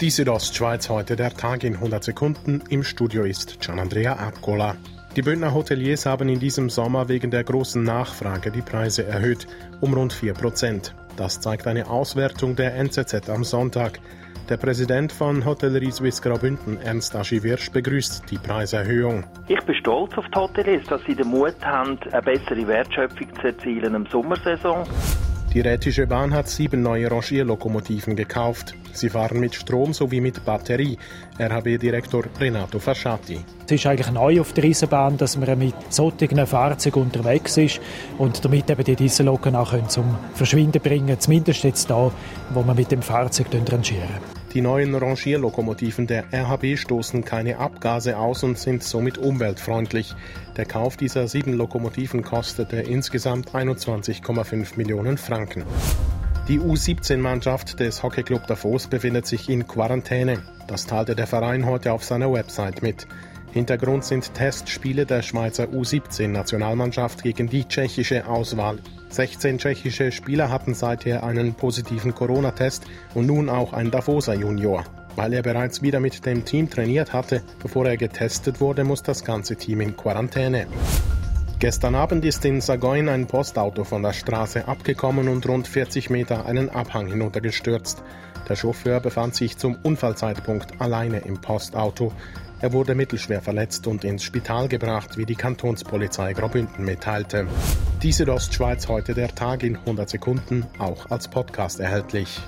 Die Südostschweiz heute der Tag in 100 Sekunden. Im Studio ist Gianandrea Abgola. Die Bündner Hoteliers haben in diesem Sommer wegen der großen Nachfrage die Preise erhöht, um rund 4 Prozent. Das zeigt eine Auswertung der NZZ am Sonntag. Der Präsident von Hotellerie Suisse Graubünden, Ernst Aschiviersch, begrüßt die Preiserhöhung. Ich bin stolz auf die Hoteliers, dass sie den Mut haben, eine bessere Wertschöpfung zu erzielen im Sommersaison. Die Rätische Bahn hat sieben neue Rangierlokomotiven gekauft. Sie fahren mit Strom sowie mit Batterie. RHB-Direktor Renato Fasciati. Es ist eigentlich neu auf der Eisenbahn, dass man mit solchen Fahrzeugen unterwegs ist und damit eben die Dieselloken auch zum Verschwinden bringen, zumindest jetzt da, wo man mit dem Fahrzeug rangieren. Die neuen Rangierlokomotiven der RHB stoßen keine Abgase aus und sind somit umweltfreundlich. Der Kauf dieser sieben Lokomotiven kostete insgesamt 21,5 Millionen Franken. Die U17-Mannschaft des Hockeyclub Davos befindet sich in Quarantäne. Das teilte der Verein heute auf seiner Website mit. Hintergrund sind Testspiele der Schweizer U17-Nationalmannschaft gegen die tschechische Auswahl. 16 tschechische Spieler hatten seither einen positiven Corona-Test und nun auch ein Davoser Junior. Weil er bereits wieder mit dem Team trainiert hatte, bevor er getestet wurde, muss das ganze Team in Quarantäne. Gestern Abend ist in Sagoin ein Postauto von der Straße abgekommen und rund 40 Meter einen Abhang hinuntergestürzt. Der Chauffeur befand sich zum Unfallzeitpunkt alleine im Postauto. Er wurde mittelschwer verletzt und ins Spital gebracht, wie die Kantonspolizei Graubünden mitteilte. Diese Ostschweiz heute der Tag in 100 Sekunden, auch als Podcast erhältlich.